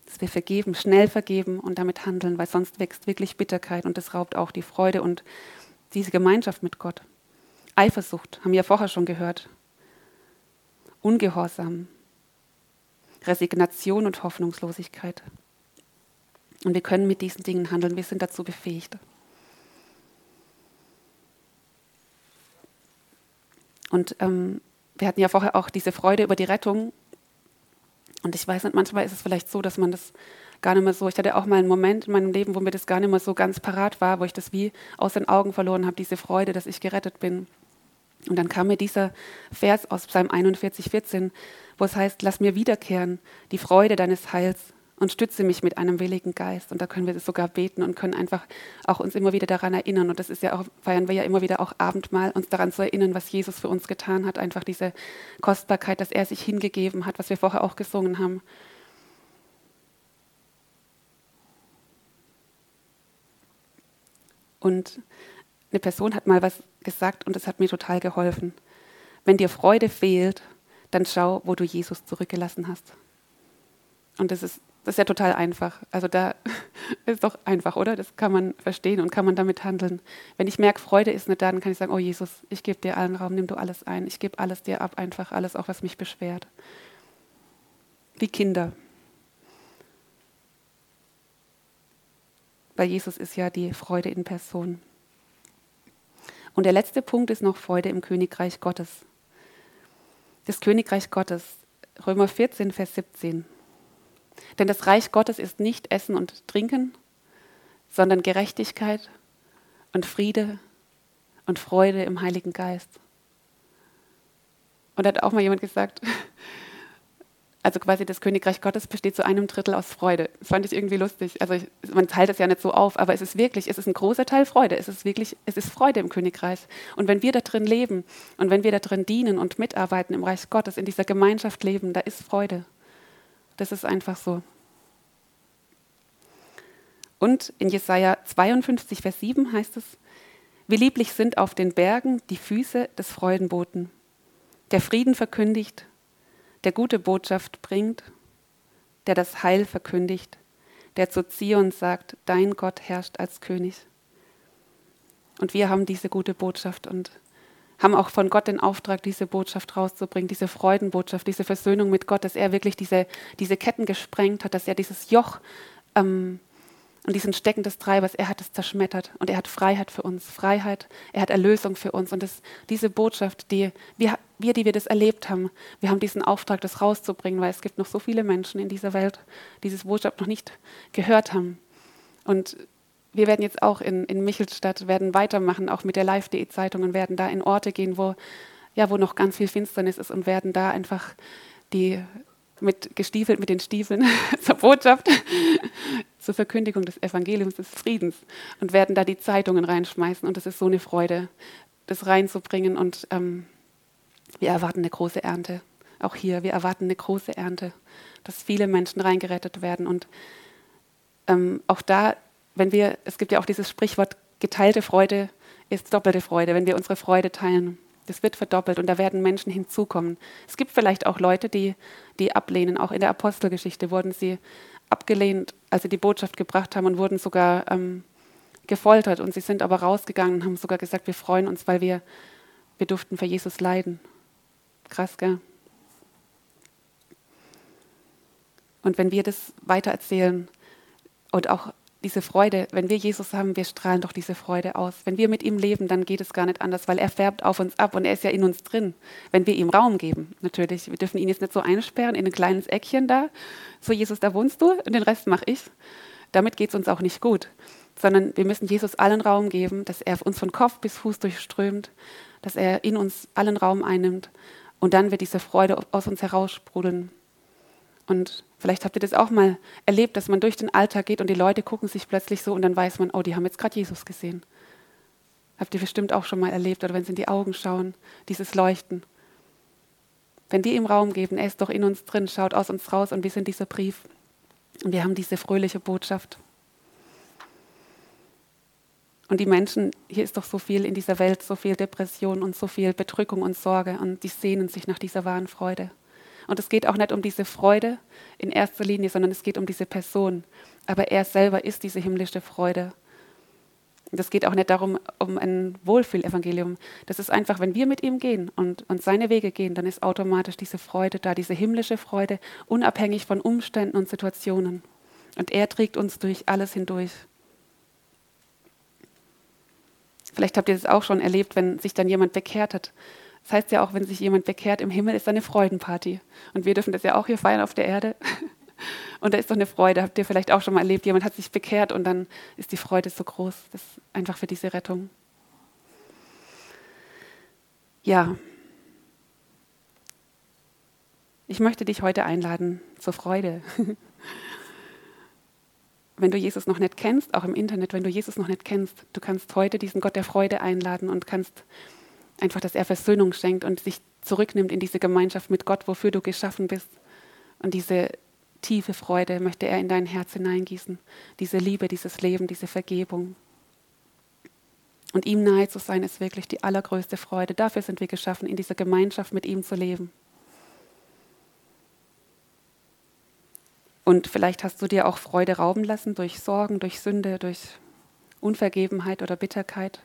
S1: Dass wir vergeben, schnell vergeben und damit handeln, weil sonst wächst wirklich Bitterkeit und das raubt auch die Freude und diese Gemeinschaft mit Gott. Eifersucht, haben wir ja vorher schon gehört. Ungehorsam. Resignation und Hoffnungslosigkeit. Und wir können mit diesen Dingen handeln, wir sind dazu befähigt. Und ähm, wir hatten ja vorher auch diese Freude über die Rettung. Und ich weiß nicht, manchmal ist es vielleicht so, dass man das gar nicht mehr so. Ich hatte auch mal einen Moment in meinem Leben, wo mir das gar nicht mehr so ganz parat war, wo ich das wie aus den Augen verloren habe, diese Freude, dass ich gerettet bin. Und dann kam mir dieser Vers aus Psalm 41, 14, wo es heißt: Lass mir wiederkehren die Freude deines Heils und stütze mich mit einem willigen Geist. Und da können wir sogar beten und können einfach auch uns immer wieder daran erinnern. Und das ist ja auch, feiern wir ja immer wieder auch Abendmahl, uns daran zu erinnern, was Jesus für uns getan hat. Einfach diese Kostbarkeit, dass er sich hingegeben hat, was wir vorher auch gesungen haben. Und eine Person hat mal was gesagt und das hat mir total geholfen. Wenn dir Freude fehlt, dann schau, wo du Jesus zurückgelassen hast. Und das ist das ist ja total einfach. Also da ist doch einfach, oder? Das kann man verstehen und kann man damit handeln. Wenn ich merke, Freude ist nicht da, dann kann ich sagen, oh Jesus, ich gebe dir allen Raum, nimm du alles ein. Ich gebe alles dir ab, einfach alles, auch was mich beschwert. Wie Kinder. Weil Jesus ist ja die Freude in Person. Und der letzte Punkt ist noch Freude im Königreich Gottes. Das Königreich Gottes, Römer 14, Vers 17. Denn das Reich Gottes ist nicht Essen und Trinken, sondern Gerechtigkeit und Friede und Freude im Heiligen Geist. Und da hat auch mal jemand gesagt, also quasi das Königreich Gottes besteht zu einem Drittel aus Freude. Das fand ich irgendwie lustig. Also ich, man teilt das ja nicht so auf, aber es ist wirklich, es ist ein großer Teil Freude. Es ist wirklich, es ist Freude im Königreich. Und wenn wir da drin leben und wenn wir da drin dienen und mitarbeiten im Reich Gottes, in dieser Gemeinschaft leben, da ist Freude. Das ist einfach so. Und in Jesaja 52, Vers 7 heißt es: Wie lieblich sind auf den Bergen die Füße des Freudenboten, der Frieden verkündigt, der gute Botschaft bringt, der das Heil verkündigt, der zu Zion sagt: Dein Gott herrscht als König. Und wir haben diese gute Botschaft und haben auch von Gott den Auftrag, diese Botschaft rauszubringen, diese Freudenbotschaft, diese Versöhnung mit Gott, dass er wirklich diese, diese Ketten gesprengt hat, dass er dieses Joch ähm, und diesen Stecken des Treibers, er hat es zerschmettert und er hat Freiheit für uns, Freiheit, er hat Erlösung für uns. Und das, diese Botschaft, die wir, wir, die wir das erlebt haben, wir haben diesen Auftrag, das rauszubringen, weil es gibt noch so viele Menschen in dieser Welt, die diese Botschaft noch nicht gehört haben. Und wir werden jetzt auch in, in Michelstadt, werden weitermachen, auch mit der Live.de-Zeitung und werden da in Orte gehen, wo, ja, wo noch ganz viel Finsternis ist und werden da einfach die mit gestiefelt mit den Stiefeln zur Botschaft, zur Verkündigung des Evangeliums des Friedens und werden da die Zeitungen reinschmeißen. Und es ist so eine Freude, das reinzubringen. Und ähm, wir erwarten eine große Ernte. Auch hier, wir erwarten eine große Ernte, dass viele Menschen reingerettet werden. Und ähm, auch da, wenn wir, es gibt ja auch dieses Sprichwort, geteilte Freude ist doppelte Freude, wenn wir unsere Freude teilen. Das wird verdoppelt und da werden Menschen hinzukommen. Es gibt vielleicht auch Leute, die, die ablehnen. Auch in der Apostelgeschichte wurden sie abgelehnt, als sie die Botschaft gebracht haben und wurden sogar ähm, gefoltert. Und sie sind aber rausgegangen und haben sogar gesagt, wir freuen uns, weil wir, wir durften für Jesus leiden. Krass, gell? Und wenn wir das weitererzählen und auch diese Freude, wenn wir Jesus haben, wir strahlen doch diese Freude aus. Wenn wir mit ihm leben, dann geht es gar nicht anders, weil er färbt auf uns ab und er ist ja in uns drin. Wenn wir ihm Raum geben, natürlich. Wir dürfen ihn jetzt nicht so einsperren in ein kleines Eckchen da. So, Jesus, da wohnst du und den Rest mache ich. Damit geht es uns auch nicht gut. Sondern wir müssen Jesus allen Raum geben, dass er uns von Kopf bis Fuß durchströmt, dass er in uns allen Raum einnimmt. Und dann wird diese Freude aus uns heraussprudeln. Und vielleicht habt ihr das auch mal erlebt, dass man durch den Alltag geht und die Leute gucken sich plötzlich so und dann weiß man, oh, die haben jetzt gerade Jesus gesehen. Habt ihr bestimmt auch schon mal erlebt oder wenn sie in die Augen schauen, dieses Leuchten. Wenn die ihm Raum geben, er ist doch in uns drin, schaut aus uns raus und wir sind dieser Brief. Und wir haben diese fröhliche Botschaft. Und die Menschen, hier ist doch so viel in dieser Welt, so viel Depression und so viel Bedrückung und Sorge und die sehnen sich nach dieser wahren Freude. Und es geht auch nicht um diese Freude in erster Linie, sondern es geht um diese Person. Aber er selber ist diese himmlische Freude. Und es geht auch nicht darum, um ein Wohlfühlevangelium. Das ist einfach, wenn wir mit ihm gehen und, und seine Wege gehen, dann ist automatisch diese Freude da, diese himmlische Freude, unabhängig von Umständen und Situationen. Und er trägt uns durch alles hindurch. Vielleicht habt ihr das auch schon erlebt, wenn sich dann jemand bekehrt hat das heißt ja auch, wenn sich jemand bekehrt im Himmel, ist da eine Freudenparty. Und wir dürfen das ja auch hier feiern auf der Erde. Und da ist doch eine Freude. Habt ihr vielleicht auch schon mal erlebt, jemand hat sich bekehrt und dann ist die Freude so groß. Das ist einfach für diese Rettung. Ja. Ich möchte dich heute einladen zur Freude. wenn du Jesus noch nicht kennst, auch im Internet, wenn du Jesus noch nicht kennst, du kannst heute diesen Gott der Freude einladen und kannst Einfach, dass er Versöhnung schenkt und sich zurücknimmt in diese Gemeinschaft mit Gott, wofür du geschaffen bist. Und diese tiefe Freude möchte er in dein Herz hineingießen. Diese Liebe, dieses Leben, diese Vergebung. Und ihm nahe zu sein, ist wirklich die allergrößte Freude. Dafür sind wir geschaffen, in dieser Gemeinschaft mit ihm zu leben. Und vielleicht hast du dir auch Freude rauben lassen durch Sorgen, durch Sünde, durch Unvergebenheit oder Bitterkeit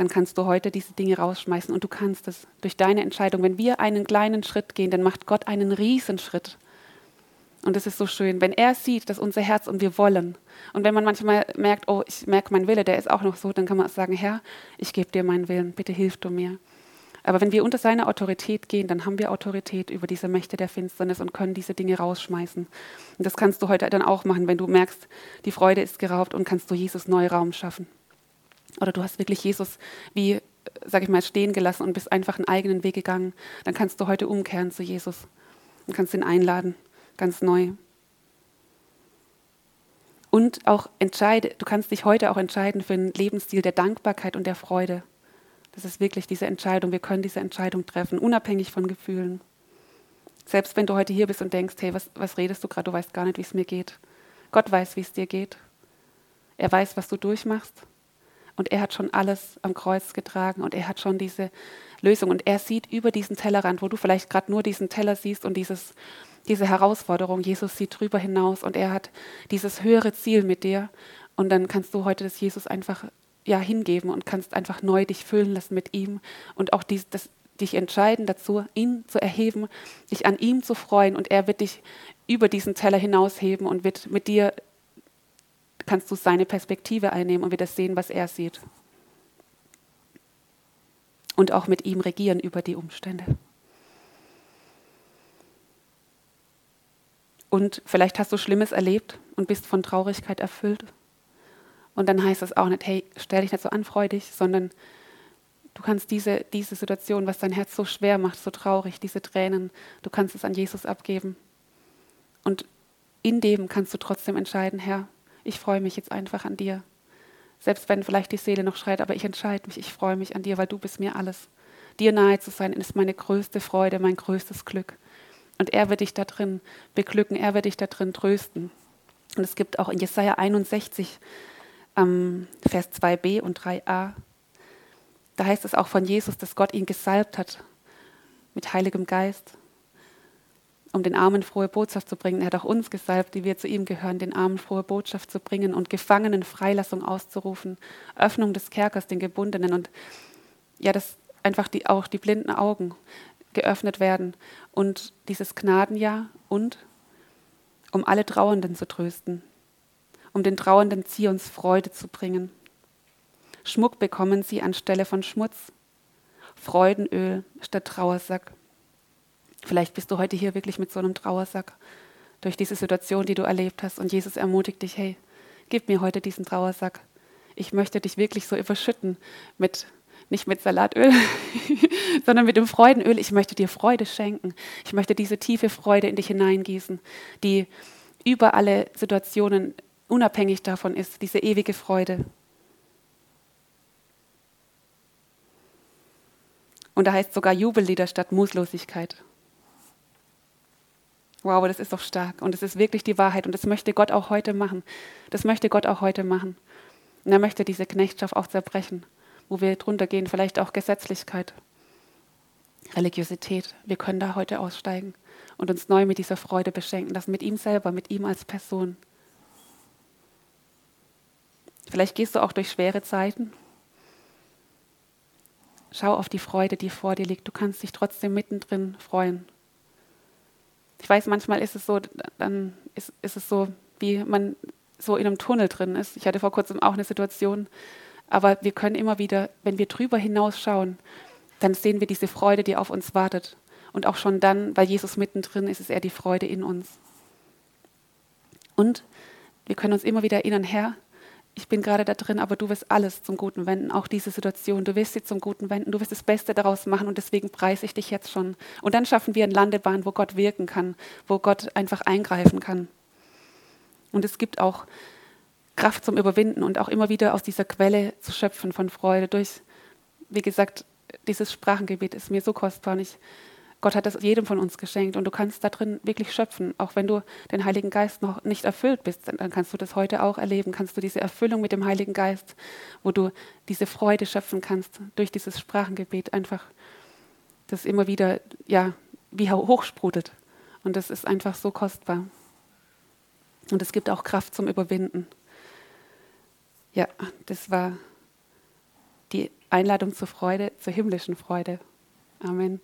S1: dann kannst du heute diese Dinge rausschmeißen und du kannst es durch deine Entscheidung. Wenn wir einen kleinen Schritt gehen, dann macht Gott einen Riesenschritt. Und es ist so schön, wenn er sieht, dass unser Herz und wir wollen. Und wenn man manchmal merkt, oh, ich merke, mein Wille, der ist auch noch so, dann kann man sagen, Herr, ich gebe dir meinen Willen, bitte hilf du mir. Aber wenn wir unter seine Autorität gehen, dann haben wir Autorität über diese Mächte der Finsternis und können diese Dinge rausschmeißen. Und das kannst du heute dann auch machen, wenn du merkst, die Freude ist geraubt und kannst du Jesus neu Raum schaffen. Oder du hast wirklich Jesus wie, sag ich mal, stehen gelassen und bist einfach einen eigenen Weg gegangen. Dann kannst du heute umkehren zu Jesus und kannst ihn einladen, ganz neu. Und auch entscheide, du kannst dich heute auch entscheiden für einen Lebensstil der Dankbarkeit und der Freude. Das ist wirklich diese Entscheidung. Wir können diese Entscheidung treffen, unabhängig von Gefühlen. Selbst wenn du heute hier bist und denkst, hey, was, was redest du gerade? Du weißt gar nicht, wie es mir geht. Gott weiß, wie es dir geht. Er weiß, was du durchmachst. Und er hat schon alles am Kreuz getragen und er hat schon diese Lösung. Und er sieht über diesen Tellerrand, wo du vielleicht gerade nur diesen Teller siehst und dieses, diese Herausforderung. Jesus sieht drüber hinaus und er hat dieses höhere Ziel mit dir. Und dann kannst du heute das Jesus einfach ja, hingeben und kannst einfach neu dich füllen lassen mit ihm und auch dies, das, dich entscheiden dazu, ihn zu erheben, dich an ihm zu freuen und er wird dich über diesen Teller hinausheben und wird mit dir kannst du seine Perspektive einnehmen und wieder sehen, was er sieht. Und auch mit ihm regieren über die Umstände. Und vielleicht hast du Schlimmes erlebt und bist von Traurigkeit erfüllt. Und dann heißt es auch nicht, hey, stell dich nicht so an, freu dich, sondern du kannst diese, diese Situation, was dein Herz so schwer macht, so traurig, diese Tränen, du kannst es an Jesus abgeben. Und in dem kannst du trotzdem entscheiden, Herr, ich freue mich jetzt einfach an dir. Selbst wenn vielleicht die Seele noch schreit, aber ich entscheide mich, ich freue mich an dir, weil du bist mir alles. Dir nahe zu sein ist meine größte Freude, mein größtes Glück. Und er wird dich da drin beglücken, er wird dich da drin trösten. Und es gibt auch in Jesaja 61, ähm, Vers 2b und 3a, da heißt es auch von Jesus, dass Gott ihn gesalbt hat mit Heiligem Geist, um den Armen frohe Botschaft zu bringen. Er hat auch uns gesalbt, die wir zu ihm gehören, den Armen frohe Botschaft zu bringen und Gefangenen Freilassung auszurufen, Öffnung des Kerkers den Gebundenen und ja, dass einfach die, auch die blinden Augen geöffnet werden und dieses Gnadenjahr und um alle Trauernden zu trösten, um den Trauernden Zions Freude zu bringen. Schmuck bekommen sie anstelle von Schmutz, Freudenöl statt Trauersack. Vielleicht bist du heute hier wirklich mit so einem Trauersack durch diese Situation, die du erlebt hast und Jesus ermutigt dich, hey, gib mir heute diesen Trauersack. Ich möchte dich wirklich so überschütten mit nicht mit Salatöl, sondern mit dem Freudenöl. Ich möchte dir Freude schenken. Ich möchte diese tiefe Freude in dich hineingießen, die über alle Situationen unabhängig davon ist, diese ewige Freude. Und da heißt sogar Jubellieder statt Mutlosigkeit. Wow, das ist doch stark. Und es ist wirklich die Wahrheit. Und das möchte Gott auch heute machen. Das möchte Gott auch heute machen. Und er möchte diese Knechtschaft auch zerbrechen wo wir drunter gehen, vielleicht auch Gesetzlichkeit, Religiosität. Wir können da heute aussteigen und uns neu mit dieser Freude beschenken, das mit ihm selber, mit ihm als Person. Vielleicht gehst du auch durch schwere Zeiten. Schau auf die Freude, die vor dir liegt. Du kannst dich trotzdem mittendrin freuen. Ich weiß, manchmal ist es so, dann ist, ist es so, wie man so in einem Tunnel drin ist. Ich hatte vor kurzem auch eine Situation, aber wir können immer wieder, wenn wir drüber hinausschauen, dann sehen wir diese Freude, die auf uns wartet. Und auch schon dann, weil Jesus mittendrin ist, ist er die Freude in uns. Und wir können uns immer wieder erinnern, Herr, ich bin gerade da drin, aber du wirst alles zum Guten wenden, auch diese Situation. Du wirst sie zum Guten wenden, du wirst das Beste daraus machen und deswegen preise ich dich jetzt schon. Und dann schaffen wir eine Landebahn, wo Gott wirken kann, wo Gott einfach eingreifen kann. Und es gibt auch Kraft zum Überwinden und auch immer wieder aus dieser Quelle zu schöpfen von Freude. Durch, wie gesagt, dieses Sprachengebet ist mir so kostbar und ich, Gott hat das jedem von uns geschenkt und du kannst da drin wirklich schöpfen. Auch wenn du den Heiligen Geist noch nicht erfüllt bist, dann kannst du das heute auch erleben. Kannst du diese Erfüllung mit dem Heiligen Geist, wo du diese Freude schöpfen kannst durch dieses Sprachengebet einfach, das immer wieder, ja, wie hochsprudelt. Und das ist einfach so kostbar. Und es gibt auch Kraft zum Überwinden. Ja, das war die Einladung zur Freude, zur himmlischen Freude. Amen.